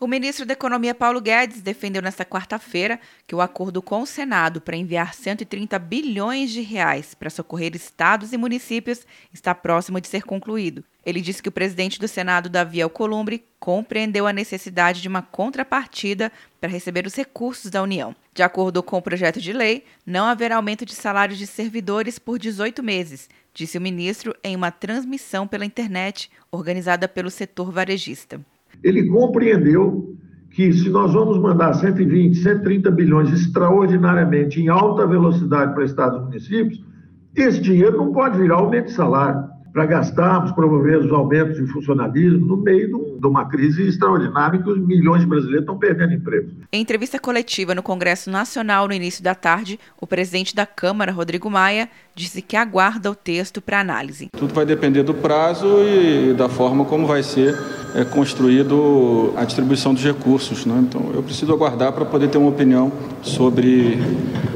O ministro da Economia Paulo Guedes defendeu nesta quarta-feira que o acordo com o Senado para enviar 130 bilhões de reais para socorrer estados e municípios está próximo de ser concluído. Ele disse que o presidente do Senado, Davi Alcolumbre, compreendeu a necessidade de uma contrapartida para receber os recursos da União. De acordo com o projeto de lei, não haverá aumento de salários de servidores por 18 meses, disse o ministro em uma transmissão pela internet organizada pelo setor varejista. Ele compreendeu que se nós vamos mandar 120, 130 bilhões extraordinariamente em alta velocidade para estados e municípios, esse dinheiro não pode virar aumento de salário para gastarmos, promover os aumentos de funcionalismo no meio de uma crise extraordinária em que os milhões de brasileiros estão perdendo emprego. Em entrevista coletiva no Congresso Nacional no início da tarde, o presidente da Câmara, Rodrigo Maia, disse que aguarda o texto para análise. Tudo vai depender do prazo e da forma como vai ser é, construído a distribuição dos recursos. Né? Então, eu preciso aguardar para poder ter uma opinião sobre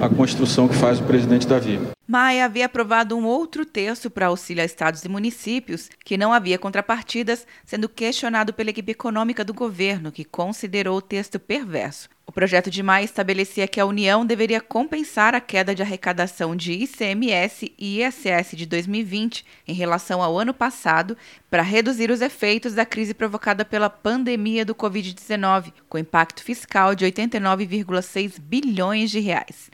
a construção que faz o presidente Davi. Maia havia aprovado um outro texto para auxílio a estados e municípios, que não havia contrapartidas, sendo questionado pela equipe econômica do governo, que considerou o texto perverso. O projeto de Maia estabelecia que a União deveria compensar a queda de arrecadação de ICMS e ISS de 2020 em relação ao ano passado para reduzir os efeitos da crise provocada pela pandemia do Covid-19, com impacto fiscal de 89,6 bilhões de reais.